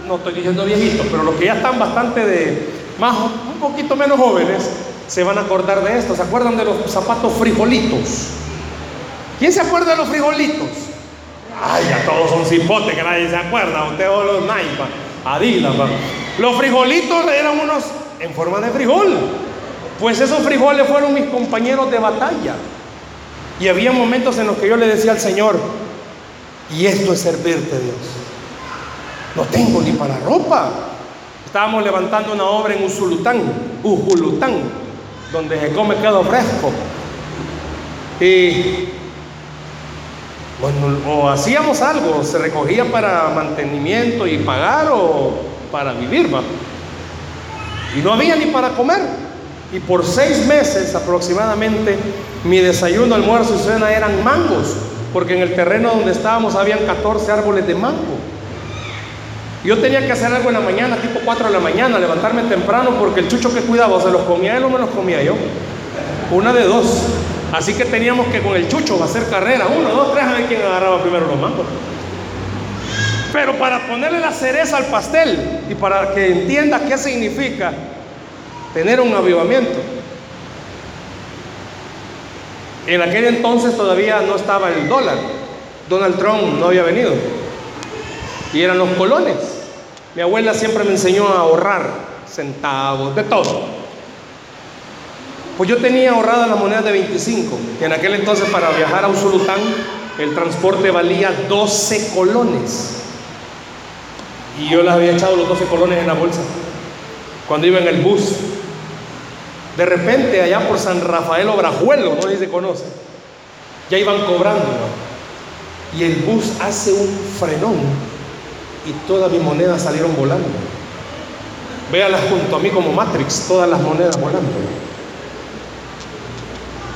no estoy diciendo viejitos, pero los que ya están bastante de, más, un poquito menos jóvenes, se van a acordar de esto. ¿Se acuerdan de los zapatos frijolitos? ¿Quién se acuerda de los frijolitos? Ay, ya todos son cipotes que nadie se acuerda. Usted o los Naipa, Adidas. Los frijolitos eran unos en forma de frijol. Pues esos frijoles fueron mis compañeros de batalla. Y había momentos en los que yo le decía al Señor, y esto es servirte, Dios. No tengo ni para ropa. Estábamos levantando una obra en Usulután, Ujulután, donde se come quedo fresco. Y bueno, o hacíamos algo, se recogía para mantenimiento y pagar o para vivir, ¿va? Y no había ni para comer. Y por seis meses aproximadamente, mi desayuno, almuerzo y cena eran mangos, porque en el terreno donde estábamos habían 14 árboles de mango. Yo tenía que hacer algo en la mañana, tipo 4 de la mañana, levantarme temprano, porque el chucho que cuidaba, se los comía él o me los comía yo. Una de dos. Así que teníamos que con el chucho hacer carrera, uno, dos, tres, a ver quién agarraba primero los mangos. Pero para ponerle la cereza al pastel y para que entienda qué significa, tener un avivamiento. En aquel entonces todavía no estaba el dólar. Donald Trump no había venido. Y eran los colones. Mi abuela siempre me enseñó a ahorrar centavos, de todo. Pues yo tenía ahorrada la moneda de 25, que en aquel entonces para viajar a Usulután el transporte valía 12 colones. Y yo las había echado los 12 colones en la bolsa. Cuando iba en el bus, de repente, allá por San Rafael Obrajuelo, no sé si se conoce, ya iban cobrando. Y el bus hace un frenón y todas mis monedas salieron volando. Véalas junto a mí como Matrix, todas las monedas volando.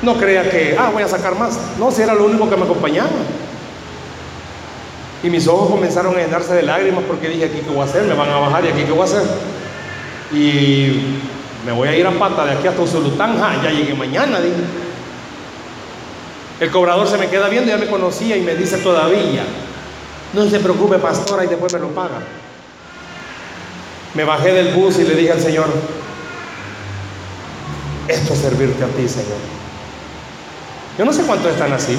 No crea que, ah, voy a sacar más. No, si era lo único que me acompañaba. Y mis ojos comenzaron a llenarse de lágrimas porque dije, aquí qué voy a hacer, me van a bajar y aquí qué voy a hacer. Y me voy a ir a pata de aquí hasta Usulután, ya llegué mañana, dije. El cobrador se me queda viendo, ya me conocía y me dice todavía, no se preocupe pastora y después me lo paga. Me bajé del bus y le dije al Señor, esto es servirte a ti, Señor. Yo no sé cuántos están así,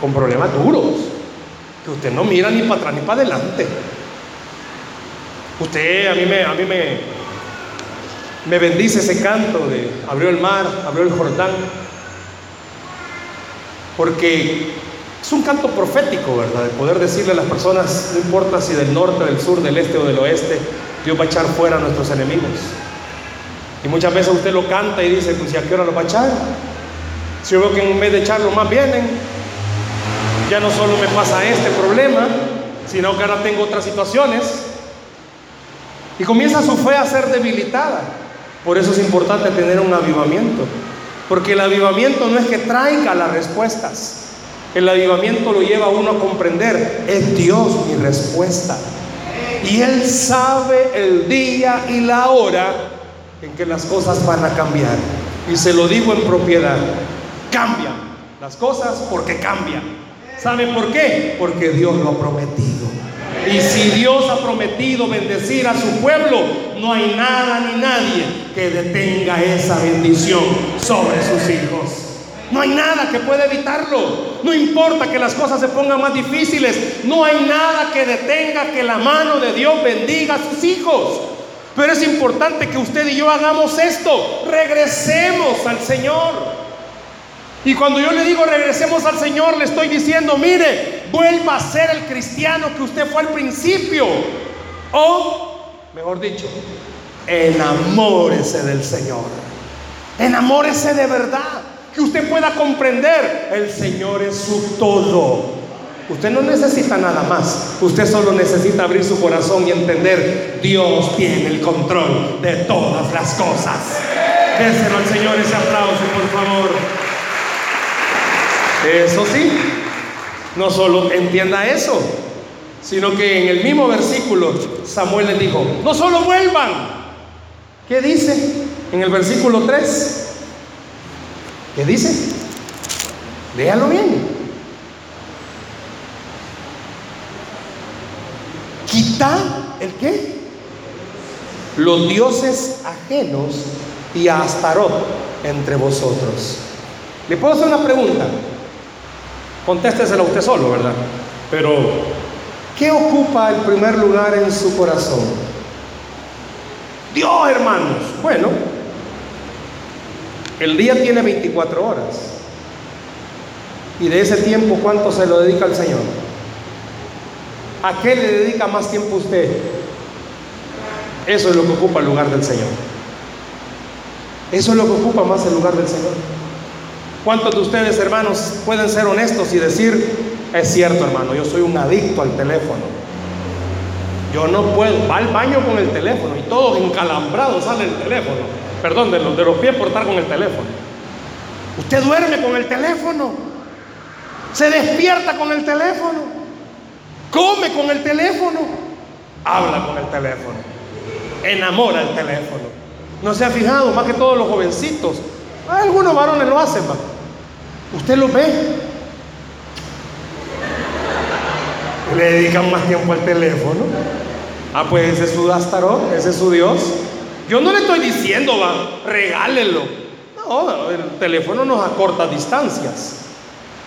con problemas duros, que usted no mira ni para atrás ni para adelante. Usted a mí me, a mí me, me bendice ese canto de abrió el mar, abrió el Jordán, porque es un canto profético, ¿verdad? De poder decirle a las personas, no importa si del norte, del sur, del este o del oeste, Dios va a echar fuera a nuestros enemigos. Y muchas veces usted lo canta y dice, pues ¿y a qué hora lo va a echar? Si yo veo que en vez de echarlo más vienen, ya no solo me pasa este problema, sino que ahora tengo otras situaciones. Y comienza su fe a ser debilitada. Por eso es importante tener un avivamiento. Porque el avivamiento no es que traiga las respuestas. El avivamiento lo lleva a uno a comprender, es Dios mi respuesta. Y Él sabe el día y la hora en que las cosas van a cambiar. Y se lo digo en propiedad, cambian las cosas porque cambian. ¿Sabe por qué? Porque Dios lo ha prometido. Y si Dios ha prometido bendecir a su pueblo, no hay nada ni nadie que detenga esa bendición sobre sus hijos. No hay nada que pueda evitarlo. No importa que las cosas se pongan más difíciles. No hay nada que detenga que la mano de Dios bendiga a sus hijos. Pero es importante que usted y yo hagamos esto. Regresemos al Señor. Y cuando yo le digo regresemos al Señor, le estoy diciendo, mire, vuelva a ser el cristiano que usted fue al principio. O, mejor dicho, enamórese del Señor. Enamórese de verdad. que usted pueda comprender, el Señor es su todo. Usted no necesita nada más. Usted solo necesita abrir su corazón y entender, Dios tiene el control de todas las cosas. Déselo al Señor ese aplauso, por favor. Eso sí, no solo entienda eso, sino que en el mismo versículo Samuel le dijo, no solo vuelvan. ¿Qué dice en el versículo 3? ¿Qué dice? Léalo bien. Quita el qué? Los dioses ajenos y a Astarot entre vosotros. Le puedo hacer una pregunta. Contéstesela usted solo, ¿verdad? Pero, ¿qué ocupa el primer lugar en su corazón? Dios, hermanos. Bueno, el día tiene 24 horas. Y de ese tiempo, ¿cuánto se lo dedica al Señor? ¿A qué le dedica más tiempo usted? Eso es lo que ocupa el lugar del Señor. Eso es lo que ocupa más el lugar del Señor. ¿Cuántos de ustedes, hermanos, pueden ser honestos y decir, es cierto, hermano, yo soy un adicto al teléfono? Yo no puedo, va al baño con el teléfono y todos encalambrados sale el teléfono. Perdón, de los, pies por estar con el teléfono. Usted duerme con el teléfono, se despierta con el teléfono, come con el teléfono, habla con el teléfono, enamora el teléfono. ¿No se ha fijado? Más que todos los jovencitos. Algunos varones lo hacen, ¿va? Usted lo ve. Le dedican más tiempo al teléfono. Ah, pues ese es su Astarot, ese es su Dios. Yo no le estoy diciendo, va, regálelo. No, el teléfono nos acorta distancias.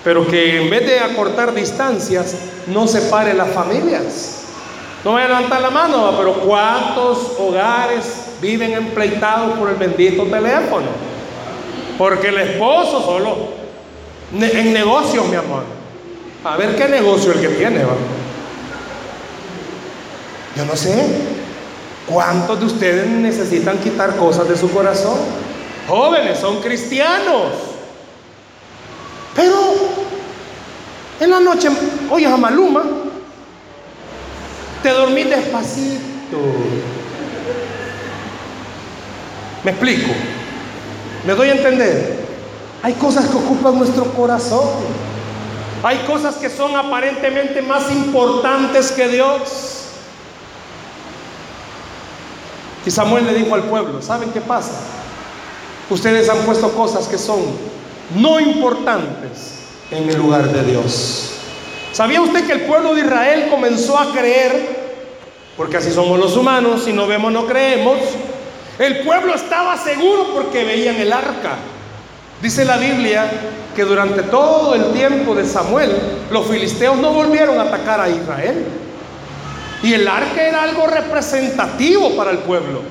Pero que en vez de acortar distancias, no separe las familias. No voy a levantar la mano, pero ¿cuántos hogares viven empleitados por el bendito teléfono? Porque el esposo solo en negocios, mi amor. A ver qué negocio el que tiene, va. Yo no sé. ¿Cuántos de ustedes necesitan quitar cosas de su corazón? Jóvenes, son cristianos. Pero en la noche oyes a Maluma, te dormís despacito. ¿Me explico? ¿Me doy a entender? Hay cosas que ocupan nuestro corazón. Hay cosas que son aparentemente más importantes que Dios. Y Samuel le dijo al pueblo, ¿saben qué pasa? Ustedes han puesto cosas que son no importantes en el lugar de Dios. ¿Sabía usted que el pueblo de Israel comenzó a creer? Porque así somos los humanos, si no vemos no creemos. El pueblo estaba seguro porque veían el arca. Dice la Biblia que durante todo el tiempo de Samuel los filisteos no volvieron a atacar a Israel. Y el arca era algo representativo para el pueblo.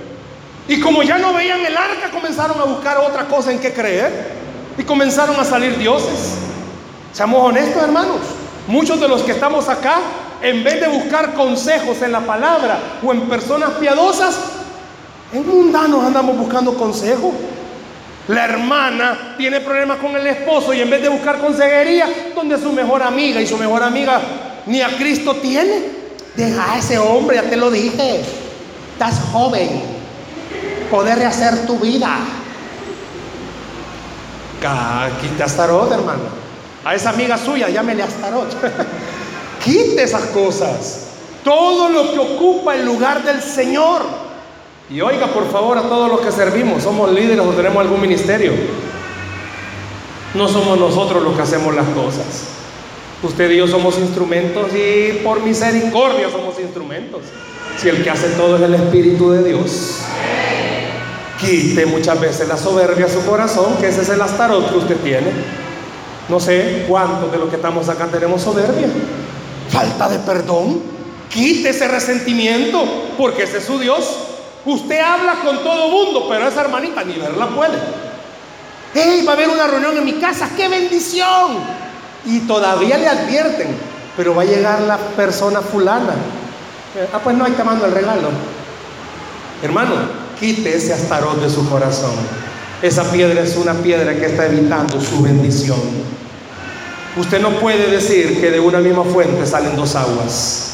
Y como ya no veían el arca, comenzaron a buscar otra cosa en que creer. Y comenzaron a salir dioses. Seamos honestos, hermanos. Muchos de los que estamos acá, en vez de buscar consejos en la palabra o en personas piadosas, en mundanos andamos buscando consejos. La hermana tiene problemas con el esposo y en vez de buscar consejería, donde su mejor amiga y su mejor amiga ni a Cristo tiene. Deja a ese hombre, ya te lo dije. Estás joven. Poder rehacer tu vida. Quite Astarot, hermano. A esa amiga suya, llámele Astarot. Quite esas cosas. Todo lo que ocupa el lugar del Señor. Y oiga, por favor, a todos los que servimos, somos líderes o tenemos algún ministerio. No somos nosotros los que hacemos las cosas. Usted y yo somos instrumentos y por misericordia somos instrumentos. Si el que hace todo es el Espíritu de Dios. Quite muchas veces la soberbia a su corazón, que ese es el astarot que usted tiene. No sé cuántos de los que estamos acá tenemos soberbia. Falta de perdón. Quite ese resentimiento, porque ese es su Dios. Usted habla con todo mundo, pero esa hermanita ni verla puede. ¡Hey! Va a haber una reunión en mi casa. ¡Qué bendición! Y todavía le advierten, pero va a llegar la persona fulana. Ah, pues no, hay te mando el regalo. Hermano, quite ese astarot de su corazón. esa piedra es una piedra que está evitando su bendición. Usted no puede decir que de una misma fuente salen dos aguas.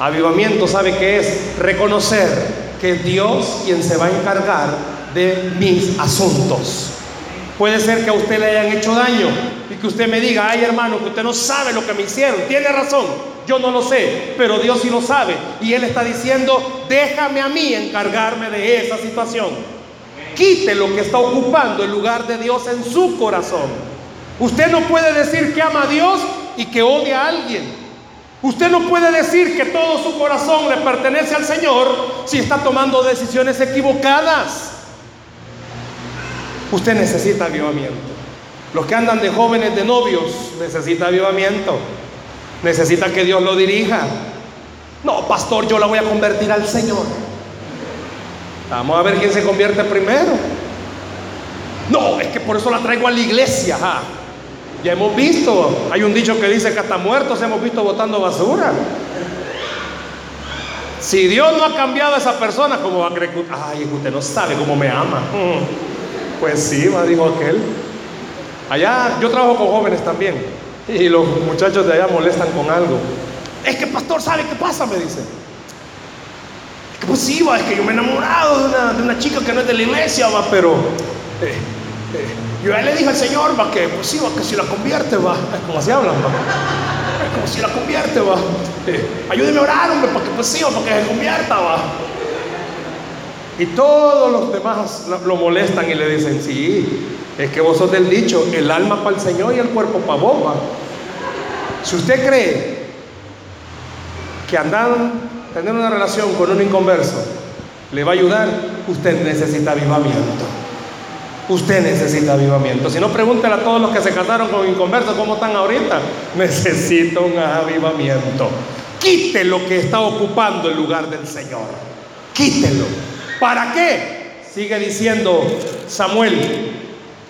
Avivamiento sabe que es reconocer que Dios quien se va a encargar de mis asuntos. Puede ser que a usted le hayan hecho daño y que usted me diga, ay hermano, que usted no sabe lo que me hicieron. Tiene razón, yo no lo sé, pero Dios sí lo sabe. Y Él está diciendo, déjame a mí encargarme de esa situación. Quite lo que está ocupando el lugar de Dios en su corazón. Usted no puede decir que ama a Dios y que odia a alguien. Usted no puede decir que todo su corazón le pertenece al Señor si está tomando decisiones equivocadas. Usted necesita avivamiento. Los que andan de jóvenes, de novios, necesita avivamiento. Necesita que Dios lo dirija. No, pastor, yo la voy a convertir al Señor. Vamos a ver quién se convierte primero. No, es que por eso la traigo a la iglesia. Ya hemos visto, hay un dicho que dice que hasta muertos hemos visto botando basura. Si Dios no ha cambiado a esa persona, ¿cómo va a creer ay, usted no sabe cómo me ama? Pues sí, dijo aquel. Allá yo trabajo con jóvenes también. Y los muchachos de allá molestan con algo. Es que pastor, ¿sabe qué pasa? Me dice. Es que pues sí, va, es que yo me he enamorado de una, chica que no es de la iglesia, va, pero eh, eh, yo ya le dije al Señor, va, que pues sí, va, que si la convierte, va, es como así hablan, va. Es como si la convierte, va. Ayúdeme a orar, hombre, para que pues sí, va, para que se convierta, va. Y todos los demás lo molestan y le dicen, sí, es que vos sos del dicho, el alma para el Señor y el cuerpo para vos. ¿va? Si usted cree que andar, tener una relación con un inconverso le va a ayudar, usted necesita avivamiento. Usted necesita avivamiento. Si no, pregúntele a todos los que se casaron con inconversos cómo están ahorita. Necesito un avivamiento. Quite lo que está ocupando el lugar del Señor. Quítelo. ¿Para qué? Sigue diciendo Samuel,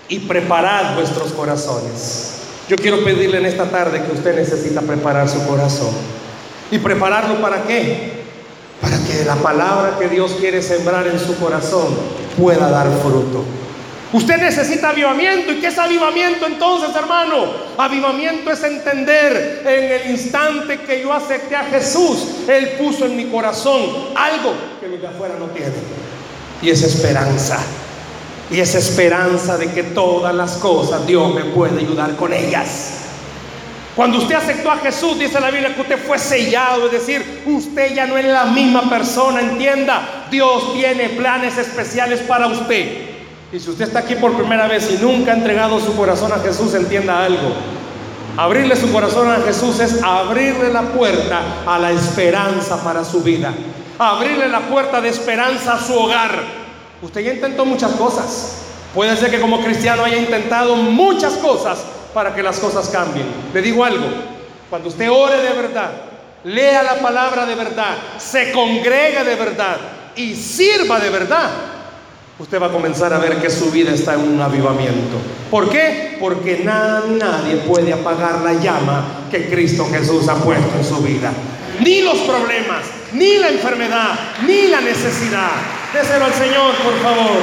y preparad vuestros corazones. Yo quiero pedirle en esta tarde que usted necesita preparar su corazón. ¿Y prepararlo para qué? Para que la palabra que Dios quiere sembrar en su corazón pueda dar fruto. Usted necesita avivamiento. ¿Y qué es avivamiento entonces, hermano? Avivamiento es entender en el instante que yo acepté a Jesús, Él puso en mi corazón algo que los de afuera no tienen. Y es esperanza. Y esa esperanza de que todas las cosas Dios me puede ayudar con ellas. Cuando usted aceptó a Jesús, dice la Biblia que usted fue sellado, es decir, usted ya no es la misma persona, entienda, Dios tiene planes especiales para usted. Y si usted está aquí por primera vez y nunca ha entregado su corazón a Jesús, entienda algo. Abrirle su corazón a Jesús es abrirle la puerta a la esperanza para su vida. Abrirle la puerta de esperanza a su hogar. Usted ya intentó muchas cosas. Puede ser que como cristiano haya intentado muchas cosas para que las cosas cambien. Le digo algo, cuando usted ore de verdad, lea la palabra de verdad, se congrega de verdad y sirva de verdad, usted va a comenzar a ver que su vida está en un avivamiento. ¿Por qué? Porque nadie puede apagar la llama que Cristo Jesús ha puesto en su vida. Ni los problemas, ni la enfermedad, ni la necesidad. Déselo al Señor, por favor.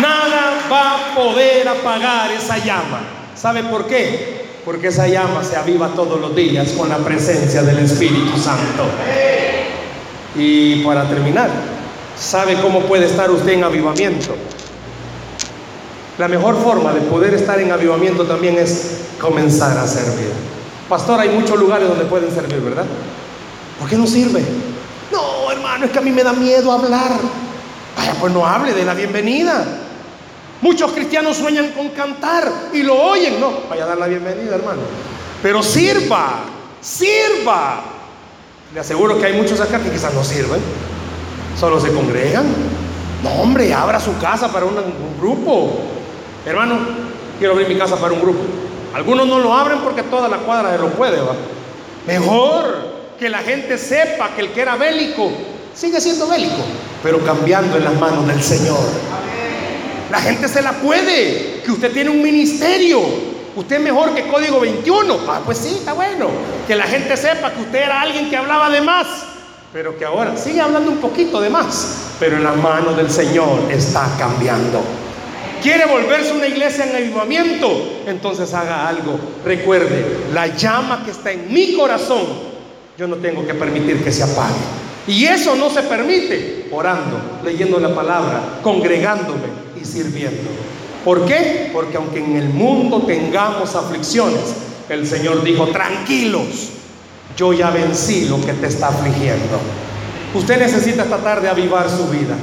Nada va a poder apagar esa llama. ¿Sabe por qué? Porque esa llama se aviva todos los días con la presencia del Espíritu Santo. Y para terminar, ¿sabe cómo puede estar usted en avivamiento? La mejor forma de poder estar en avivamiento también es comenzar a servir. Pastor, hay muchos lugares donde pueden servir, ¿verdad? ¿Por qué no sirve? No, hermano, es que a mí me da miedo hablar. Vaya, pues no hable de la bienvenida. Muchos cristianos sueñan con cantar y lo oyen. No, vaya a dar la bienvenida, hermano. Pero sirva, sirva. Le aseguro que hay muchos acá que quizás no sirven. Solo se congregan. No, hombre, abra su casa para un, grupo. Hermano, quiero abrir mi casa para un grupo. Algunos no lo abren porque toda la cuadra se lo puede. Mejor que la gente sepa que el que era bélico sigue siendo bélico, pero cambiando en las manos del Señor. La gente se la puede, que usted tiene un ministerio, usted es mejor que Código 21. Ah, pues sí, está bueno. Que la gente sepa que usted era alguien que hablaba de más, pero que ahora sigue hablando un poquito de más, pero en las manos del Señor está cambiando. quiere volverse una iglesia en avivamiento, entonces haga algo. Recuerde, la llama que está en mi corazón, yo no tengo que permitir que se apague. Y eso no se permite orando, leyendo la palabra, congregándome y sirviendo. ¿Por qué? Porque aunque en el mundo tengamos aflicciones, el Señor dijo, tranquilos, yo ya vencí lo que te está afligiendo. Usted necesita esta tarde avivar su vida.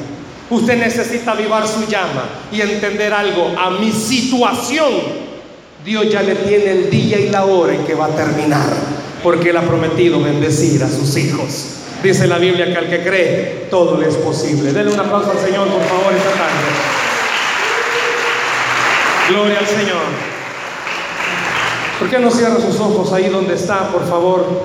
Usted necesita avivar su llama y entender algo. A mi situación, Dios ya le tiene el día y la hora en que va a terminar. Porque Él ha prometido bendecir a sus hijos. Dice la Biblia que al que cree, todo le es posible. Denle un aplauso al Señor, por favor, esta tarde. Gloria al Señor. ¿Por qué no cierra sus ojos ahí donde está, por favor?